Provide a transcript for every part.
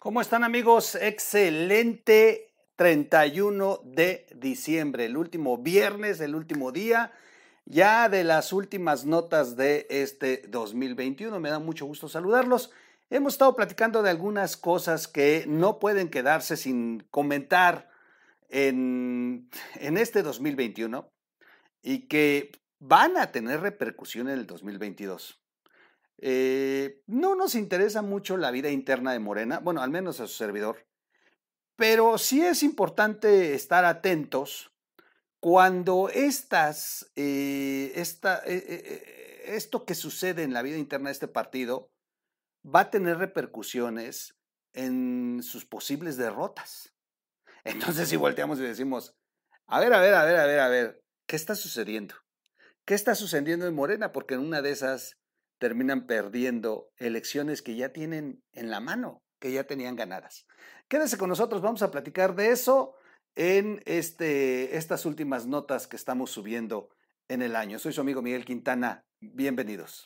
¿Cómo están amigos? Excelente 31 de diciembre, el último viernes, el último día ya de las últimas notas de este 2021. Me da mucho gusto saludarlos. Hemos estado platicando de algunas cosas que no pueden quedarse sin comentar en, en este 2021 y que van a tener repercusión en el 2022. Eh, no nos interesa mucho la vida interna de Morena, bueno, al menos a su servidor, pero sí es importante estar atentos cuando estas, eh, esta, eh, esto que sucede en la vida interna de este partido va a tener repercusiones en sus posibles derrotas. Entonces, si volteamos y decimos, a ver, a ver, a ver, a ver, a ver, ¿qué está sucediendo? ¿Qué está sucediendo en Morena? Porque en una de esas terminan perdiendo elecciones que ya tienen en la mano, que ya tenían ganadas. Quédese con nosotros, vamos a platicar de eso en este, estas últimas notas que estamos subiendo en el año. Soy su amigo Miguel Quintana, bienvenidos.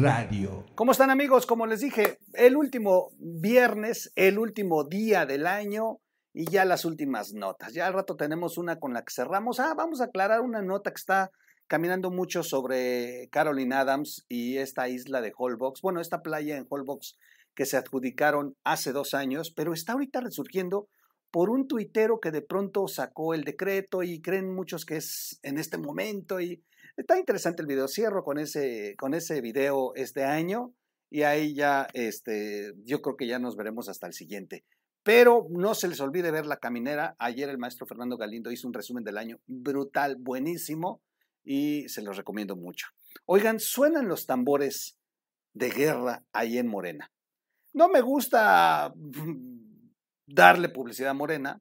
Radio. ¿Cómo están amigos? Como les dije, el último viernes, el último día del año y ya las últimas notas. Ya al rato tenemos una con la que cerramos. Ah, vamos a aclarar una nota que está caminando mucho sobre Caroline Adams y esta isla de Holbox. Bueno, esta playa en Holbox que se adjudicaron hace dos años, pero está ahorita resurgiendo por un tuitero que de pronto sacó el decreto y creen muchos que es en este momento y Está interesante el video. Cierro con ese, con ese video este año y ahí ya, este, yo creo que ya nos veremos hasta el siguiente. Pero no se les olvide ver la caminera. Ayer el maestro Fernando Galindo hizo un resumen del año brutal, buenísimo y se los recomiendo mucho. Oigan, suenan los tambores de guerra ahí en Morena. No me gusta darle publicidad a Morena,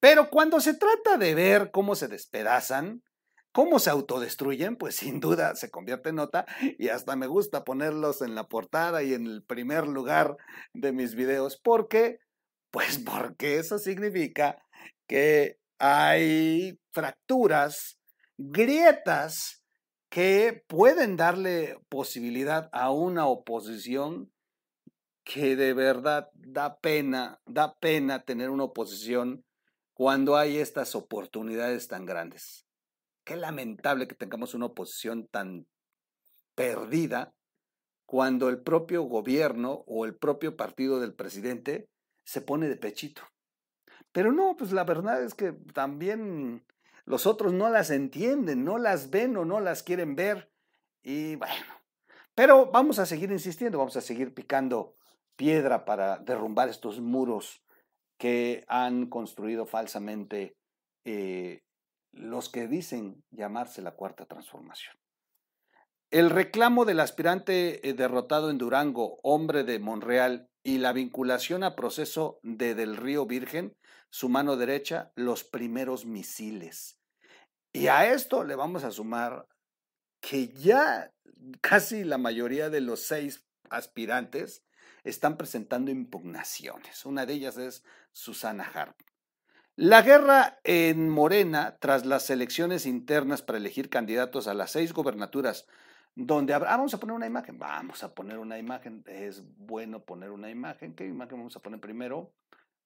pero cuando se trata de ver cómo se despedazan, ¿Cómo se autodestruyen? Pues sin duda se convierte en nota y hasta me gusta ponerlos en la portada y en el primer lugar de mis videos. ¿Por qué? Pues porque eso significa que hay fracturas, grietas que pueden darle posibilidad a una oposición que de verdad da pena, da pena tener una oposición cuando hay estas oportunidades tan grandes. Qué lamentable que tengamos una oposición tan perdida cuando el propio gobierno o el propio partido del presidente se pone de pechito. Pero no, pues la verdad es que también los otros no las entienden, no las ven o no las quieren ver. Y bueno, pero vamos a seguir insistiendo, vamos a seguir picando piedra para derrumbar estos muros que han construido falsamente eh, los que dicen llamarse la cuarta transformación. El reclamo del aspirante eh, derrotado en Durango, hombre de Monreal, y la vinculación a proceso de Del Río Virgen, su mano derecha, los primeros misiles. Y a esto le vamos a sumar que ya casi la mayoría de los seis aspirantes están presentando impugnaciones. Una de ellas es Susana Harp. La guerra en Morena, tras las elecciones internas para elegir candidatos a las seis gobernaturas, donde habrá, ah, vamos a poner una imagen, vamos a poner una imagen, es bueno poner una imagen, ¿qué imagen vamos a poner primero?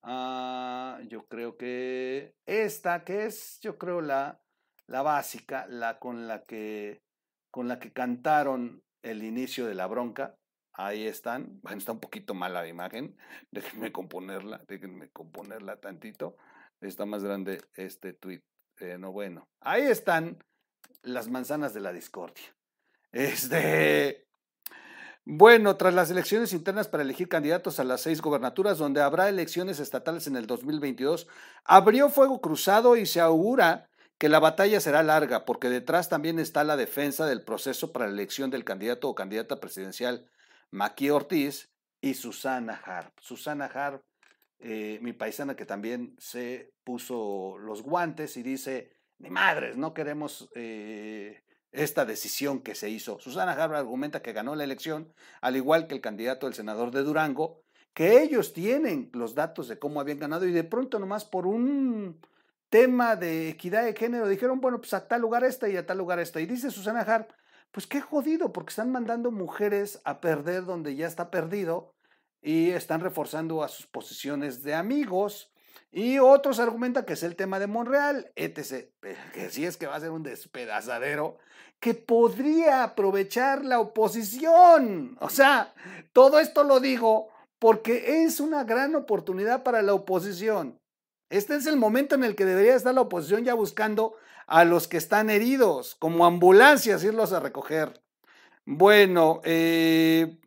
Ah, yo creo que esta, que es, yo creo, la, la básica, la con la que con la que cantaron el inicio de la bronca. Ahí están. Bueno, está un poquito mala la imagen. Déjenme componerla, déjenme componerla tantito. Está más grande este tweet. Eh, no, bueno. Ahí están las manzanas de la discordia. Este. Bueno, tras las elecciones internas para elegir candidatos a las seis gobernaturas, donde habrá elecciones estatales en el 2022, abrió fuego cruzado y se augura que la batalla será larga, porque detrás también está la defensa del proceso para la elección del candidato o candidata presidencial Maqui Ortiz y Susana Harp. Susana Harp eh, mi paisana que también se puso los guantes y dice, ni madres, no queremos eh, esta decisión que se hizo. Susana Harper argumenta que ganó la elección, al igual que el candidato del senador de Durango, que ellos tienen los datos de cómo habían ganado y de pronto nomás por un tema de equidad de género dijeron, bueno, pues a tal lugar esta y a tal lugar esta. Y dice Susana Harp, pues qué jodido, porque están mandando mujeres a perder donde ya está perdido y están reforzando a sus posiciones de amigos. Y otros argumentan que es el tema de Monreal, etc. Que sí es que va a ser un despedazadero que podría aprovechar la oposición. O sea, todo esto lo digo porque es una gran oportunidad para la oposición. Este es el momento en el que debería estar la oposición ya buscando a los que están heridos, como ambulancias, irlos a recoger. Bueno, eh,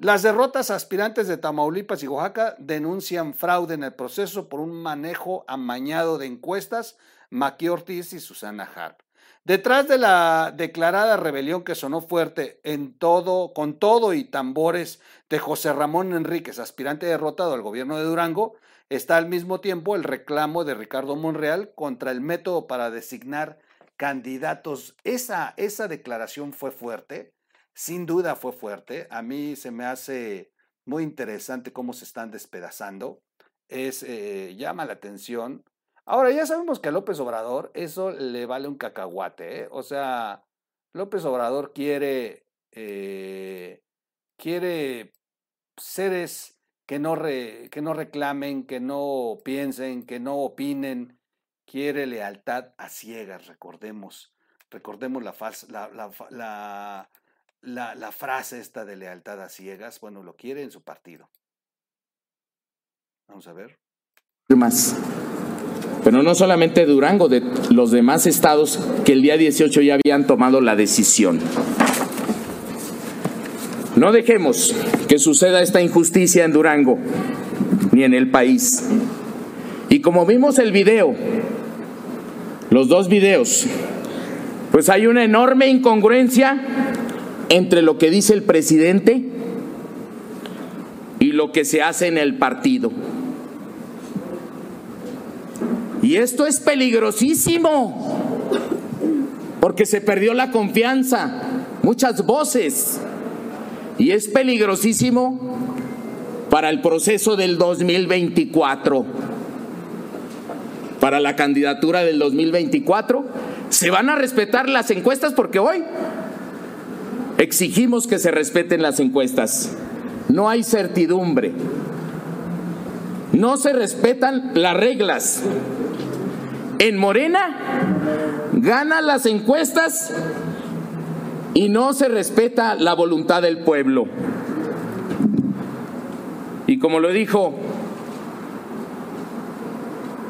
las derrotas aspirantes de Tamaulipas y Oaxaca denuncian fraude en el proceso por un manejo amañado de encuestas, Maqui Ortiz y Susana Harp. Detrás de la declarada rebelión que sonó fuerte en todo, con todo y tambores de José Ramón Enríquez, aspirante derrotado al gobierno de Durango, está al mismo tiempo el reclamo de Ricardo Monreal contra el método para designar candidatos. Esa, esa declaración fue fuerte, sin duda fue fuerte. A mí se me hace muy interesante cómo se están despedazando. Es, eh, llama la atención Ahora, ya sabemos que a López Obrador eso le vale un cacahuate, ¿eh? O sea, López Obrador quiere, eh, quiere seres que no, que no reclamen, que no piensen, que no opinen, quiere lealtad a ciegas, recordemos, recordemos la, la, la, la frase esta de lealtad a ciegas, bueno, lo quiere en su partido. Vamos a ver. Más pero no solamente Durango, de los demás estados que el día 18 ya habían tomado la decisión. No dejemos que suceda esta injusticia en Durango ni en el país. Y como vimos el video, los dos videos, pues hay una enorme incongruencia entre lo que dice el presidente y lo que se hace en el partido. Y esto es peligrosísimo, porque se perdió la confianza, muchas voces, y es peligrosísimo para el proceso del 2024. Para la candidatura del 2024, se van a respetar las encuestas porque hoy exigimos que se respeten las encuestas. No hay certidumbre. No se respetan las reglas. En Morena gana las encuestas y no se respeta la voluntad del pueblo. Y como lo dijo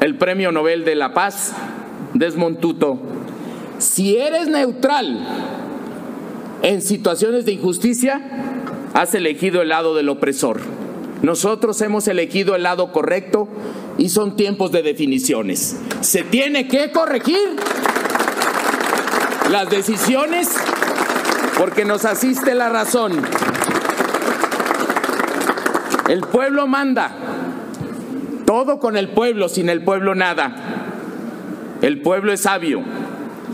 el Premio Nobel de la Paz, Desmond Tutu, si eres neutral en situaciones de injusticia, has elegido el lado del opresor. Nosotros hemos elegido el lado correcto y son tiempos de definiciones. Se tiene que corregir las decisiones porque nos asiste la razón. El pueblo manda. Todo con el pueblo, sin el pueblo nada. El pueblo es sabio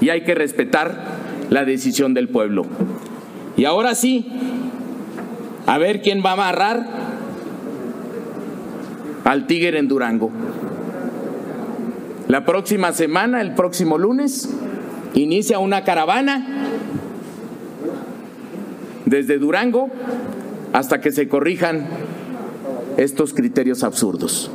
y hay que respetar la decisión del pueblo. Y ahora sí, a ver quién va a amarrar al Tigre en Durango. La próxima semana, el próximo lunes, inicia una caravana desde Durango hasta que se corrijan estos criterios absurdos.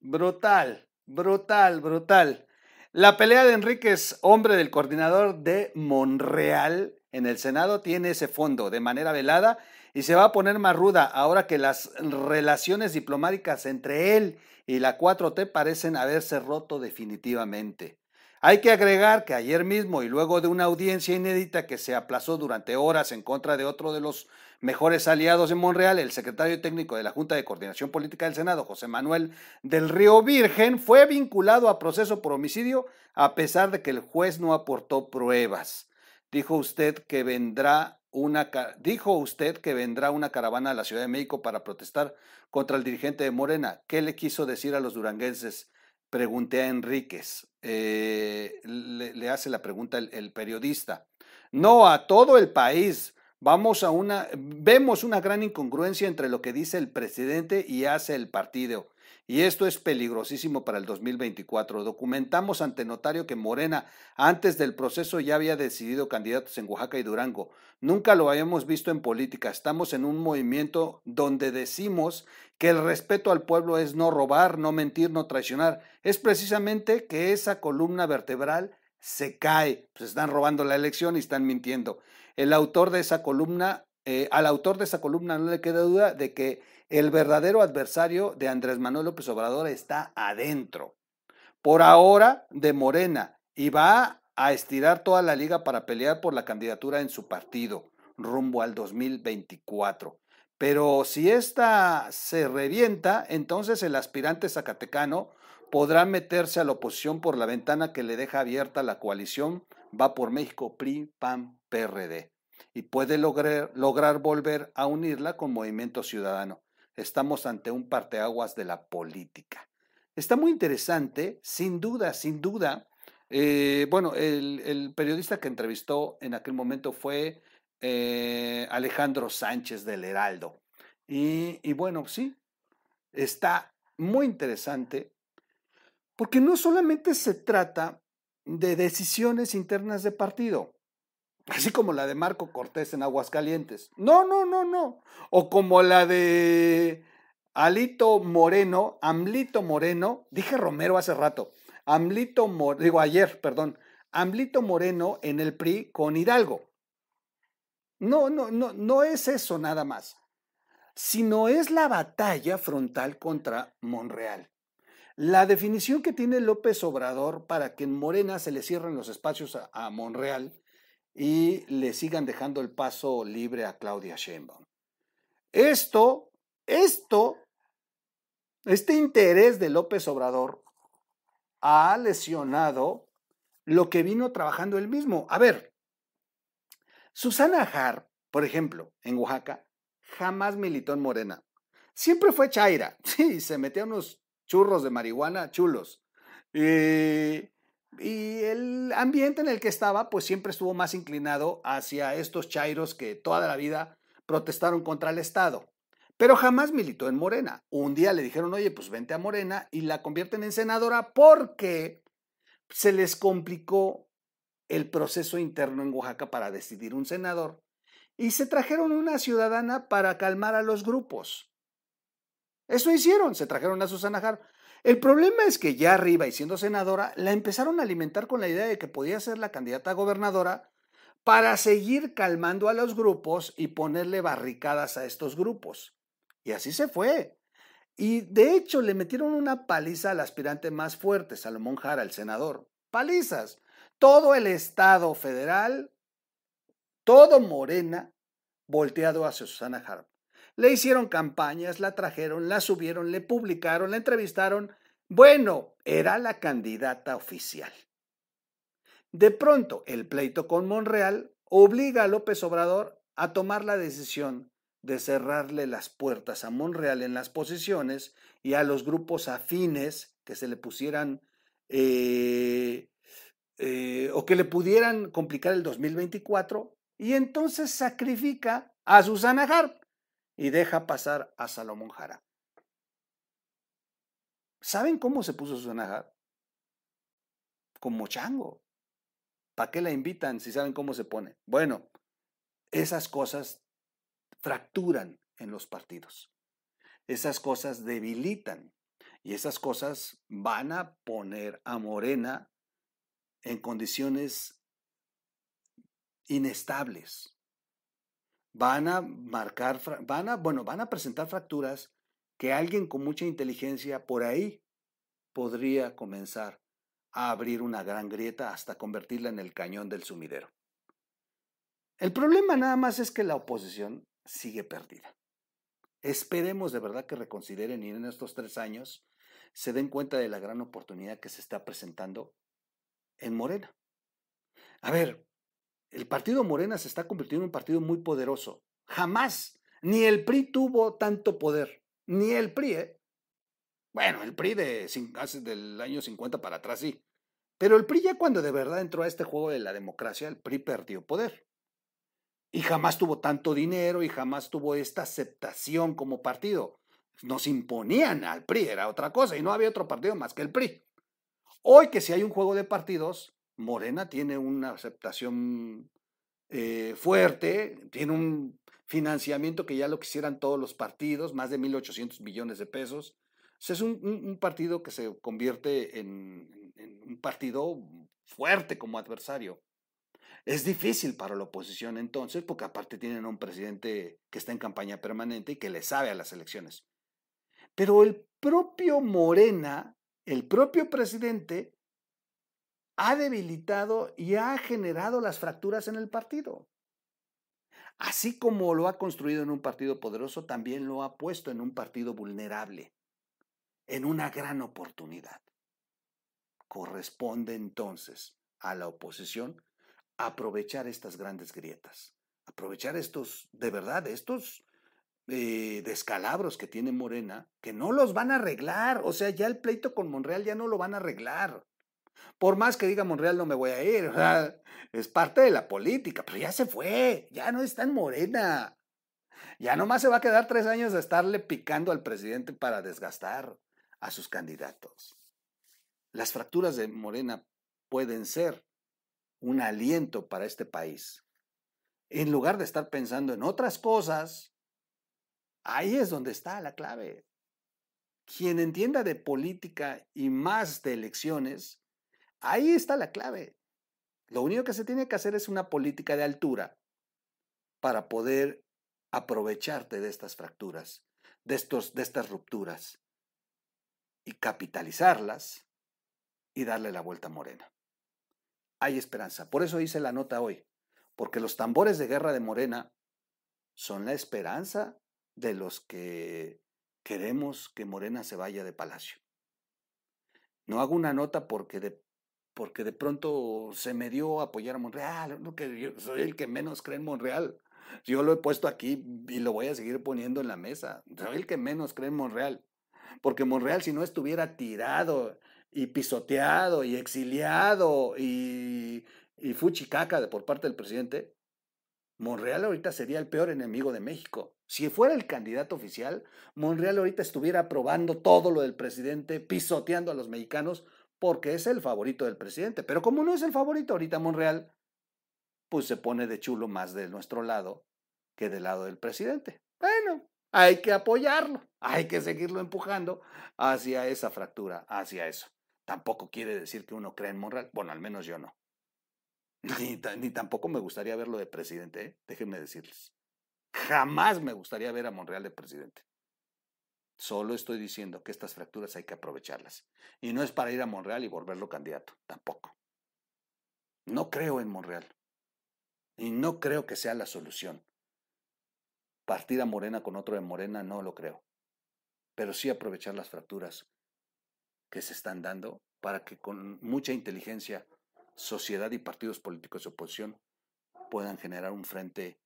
Brutal, brutal, brutal. La pelea de Enríquez, hombre del coordinador de Monreal en el Senado, tiene ese fondo de manera velada y se va a poner más ruda ahora que las relaciones diplomáticas entre él y la 4T parecen haberse roto definitivamente. Hay que agregar que ayer mismo y luego de una audiencia inédita que se aplazó durante horas en contra de otro de los mejores aliados en Monreal, el secretario técnico de la Junta de Coordinación Política del Senado, José Manuel del Río Virgen, fue vinculado a proceso por homicidio a pesar de que el juez no aportó pruebas. Dijo usted que vendrá una, dijo usted que vendrá una caravana a la Ciudad de México para protestar contra el dirigente de Morena. ¿Qué le quiso decir a los duranguenses? Pregunté a Enríquez, eh, le, hace la pregunta el, periodista. No, a todo el país. Vamos a una, vemos una gran incongruencia entre lo que dice el presidente y hace el partido. Y esto es peligrosísimo para el 2024. Documentamos ante notario que Morena, antes del proceso, ya había decidido candidatos en Oaxaca y Durango. Nunca lo habíamos visto en política. Estamos en un movimiento donde decimos que el respeto al pueblo es no robar, no mentir, no traicionar. Es precisamente que esa columna vertebral se cae. Se están robando la elección y están mintiendo. El autor de esa columna, eh, al autor de esa columna no le queda duda de que el verdadero adversario de Andrés Manuel López Obrador está adentro. Por ahora, de Morena, y va a estirar toda la liga para pelear por la candidatura en su partido, rumbo al 2024. Pero si esta se revienta, entonces el aspirante zacatecano podrá meterse a la oposición por la ventana que le deja abierta la coalición Va por México PRI, PAN, PRD y puede lograr, lograr volver a unirla con Movimiento Ciudadano estamos ante un parteaguas de la política. Está muy interesante, sin duda, sin duda. Eh, bueno, el, periodista que entrevistó en aquel momento fue eh, Alejandro Sánchez del Heraldo. Y, y bueno, sí, está muy interesante porque no solamente se trata de decisiones internas de partido, así como la de Marco Cortés en Aguascalientes. No, no, no, no. O como la de Alito Moreno, Amlito Moreno, dije Romero hace rato, Amlito Moreno, digo ayer, perdón, Amlito Moreno en el PRI con Hidalgo. No, no, no, no es eso nada más, sino es la batalla frontal contra Monreal. La definición que tiene López Obrador para que en Morena se le cierren los espacios a, a Monreal y le sigan dejando el paso libre a Claudia Sheinbaum. Esto, esto, este interés de López Obrador ha lesionado lo que vino trabajando él mismo. A ver, Susana Har, por ejemplo, en Oaxaca, jamás militó en Morena. Siempre fue Chaira. Sí, se metía unos churros de marihuana chulos. Y y el ambiente en el que estaba, pues siempre estuvo más inclinado hacia estos chairos que toda la vida protestaron contra el Estado. Pero jamás militó en Morena. Un día le dijeron, oye, pues vente a Morena y la convierten en senadora porque se les complicó el proceso interno en Oaxaca para decidir un senador. Y se trajeron una ciudadana para calmar a los grupos. Eso hicieron, se trajeron a Susana Jar. El problema es que ya arriba y siendo senadora, la empezaron a alimentar con la idea de que podía ser la candidata a gobernadora para seguir calmando a los grupos y ponerle barricadas a estos grupos. Y así se fue. Y de hecho le metieron una paliza al aspirante más fuerte, Salomón Jara, el senador. Palizas. Todo el Estado federal, todo Morena, volteado hacia Susana Harp. Le hicieron campañas, la trajeron, la subieron, le publicaron, la entrevistaron. Bueno, era la candidata oficial. De pronto, el pleito con Monreal obliga a López Obrador a tomar la decisión de cerrarle las puertas a Monreal en las posiciones y a los grupos afines que se le pusieran eh, eh, o que le pudieran complicar el 2024 y entonces sacrifica a Susana Harp y deja pasar a Salomón Jara. ¿Saben cómo se puso Susana? Como chango. ¿Para qué la invitan si saben cómo se pone? Bueno, esas cosas fracturan en los partidos. Esas cosas debilitan y esas cosas van a poner a Morena en condiciones inestables van a marcar, van a, bueno, van a presentar fracturas que alguien con mucha inteligencia por ahí podría comenzar a abrir una gran grieta hasta convertirla en el cañón del sumidero. El problema nada más es que la oposición sigue perdida. Esperemos de verdad que reconsideren y en estos tres años se den cuenta de la gran oportunidad que se está presentando en Morena. A ver, el partido Morena se está convirtiendo en un partido muy poderoso. Jamás, ni el PRI tuvo tanto poder, ni el PRI. ¿eh? Bueno, el PRI de, hace del año 50 para atrás sí. Pero el PRI ya cuando de verdad entró a este juego de la democracia, el PRI perdió poder. Y jamás tuvo tanto dinero y jamás tuvo esta aceptación como partido. Nos imponían al PRI, era otra cosa, y no había otro partido más que el PRI. Hoy que si hay un juego de partidos, Morena tiene una aceptación eh, fuerte, tiene un financiamiento que ya lo quisieran todos los partidos, más de 1.800 millones de pesos. es un, partido que se convierte en, en un partido fuerte como adversario. Es difícil para la oposición entonces, porque aparte tienen un presidente que está en campaña permanente y que le sabe a las elecciones. Pero el propio Morena, el propio presidente, ha debilitado y ha generado las fracturas en el partido. Así como lo ha construido en un partido poderoso, también lo ha puesto en un partido vulnerable, en una gran oportunidad. Corresponde entonces a la oposición aprovechar estas grandes grietas, aprovechar estos, de verdad, estos eh, descalabros que tiene Morena, que no los van a arreglar. O sea, ya el pleito con Monreal ya no lo van a arreglar. Por más que diga Monreal no me voy a ir, es parte de la política, pero ya se fue, ya no está en Morena. Ya nomás se va a quedar tres años de estarle picando al presidente para desgastar a sus candidatos. Las fracturas de Morena pueden ser un aliento para este país. En lugar de estar pensando en otras cosas, ahí es donde está la clave. Quien entienda de política y más de elecciones, ahí está la clave. Lo único que se tiene que hacer es una política de altura para poder aprovecharte de estas fracturas, de, estos, de estas rupturas y capitalizarlas y darle la vuelta morena hay esperanza. Por eso hice la nota hoy, porque los tambores de guerra de Morena son la esperanza de los que queremos que Morena se vaya de palacio. No hago una nota porque de, porque de pronto se me dio apoyar a Monreal, no que yo soy el que menos cree en Monreal. Yo lo he puesto aquí y lo voy a seguir poniendo en la mesa. Soy el que menos cree en Monreal. Porque Monreal, si no estuviera tirado y pisoteado y exiliado y, y fuchicaca por parte del presidente, Monreal ahorita sería el peor enemigo de México. Si fuera el candidato oficial, Monreal ahorita estuviera aprobando todo lo del presidente, pisoteando a los mexicanos, porque es el favorito del presidente. Pero como no es el favorito ahorita Monreal, pues se pone de chulo más de nuestro lado que del lado del presidente. Bueno, hay que apoyarlo, hay que seguirlo empujando hacia esa fractura, hacia eso tampoco quiere decir que uno crea en Monreal. Bueno, al menos yo no. Ni, tampoco me gustaría verlo de presidente, ¿eh? déjenme decirles. Jamás me gustaría ver a Monreal de presidente. Solo estoy diciendo que estas fracturas hay que aprovecharlas. Y no es para ir a Monreal y volverlo candidato, tampoco. No creo en Monreal. Y no creo que sea la solución. Partir a Morena con otro de Morena no lo creo. Pero sí aprovechar las fracturas que se están dando para que con mucha inteligencia sociedad y partidos políticos de oposición puedan generar un frente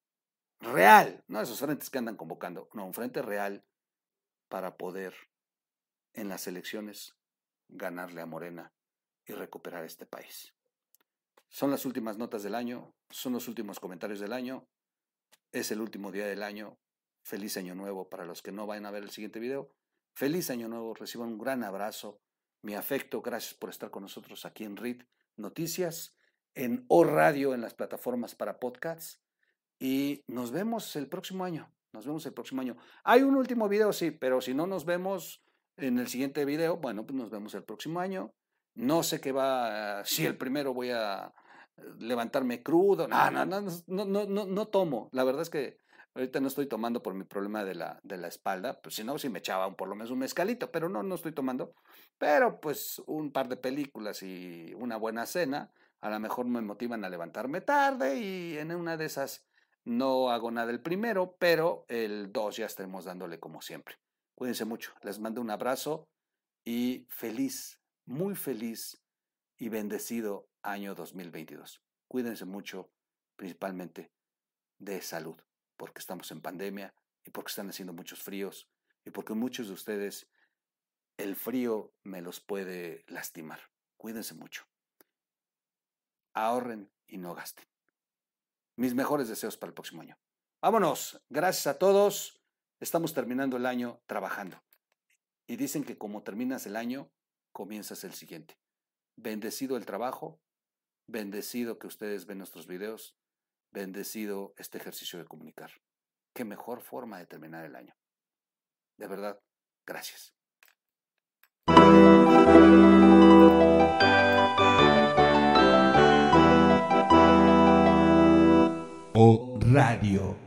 real, no esos frentes que andan convocando, no, un frente real para poder en las elecciones ganarle a Morena y recuperar este país. Son las últimas notas del año, son los últimos comentarios del año, es el último día del año, feliz año nuevo para los que no vayan a ver el siguiente video, feliz año nuevo, reciban un gran abrazo, mi afecto, gracias por estar con nosotros aquí en RIT Noticias, en O Radio, en las plataformas para podcasts. Y nos vemos el próximo año. Nos vemos el próximo año. Hay un último video, sí, pero si no nos vemos en el siguiente video, bueno, pues nos vemos el próximo año. No sé qué va, si el primero voy a levantarme crudo. No, no, no, no, no, no, no tomo. La verdad es que Ahorita no estoy tomando por mi problema de la, de la espalda, pues si no, si me echaba un, por lo menos un mezcalito, pero no, no estoy tomando. Pero pues un par de películas y una buena cena, a lo mejor me motivan a levantarme tarde y en una de esas no hago nada el primero, pero el dos ya estaremos dándole como siempre. Cuídense mucho, les mando un abrazo y feliz, muy feliz y bendecido año 2022. Cuídense mucho, principalmente de salud porque estamos en pandemia y porque están haciendo muchos fríos y porque muchos de ustedes el frío me los puede lastimar. Cuídense mucho. Ahorren y no gasten. Mis mejores deseos para el próximo año. Vámonos. Gracias a todos. Estamos terminando el año trabajando. Y dicen que como terminas el año, comienzas el siguiente. Bendecido el trabajo, bendecido que ustedes ven nuestros videos, bendecido este ejercicio de comunicar. Qué mejor forma de terminar el año. De verdad, gracias. Radio.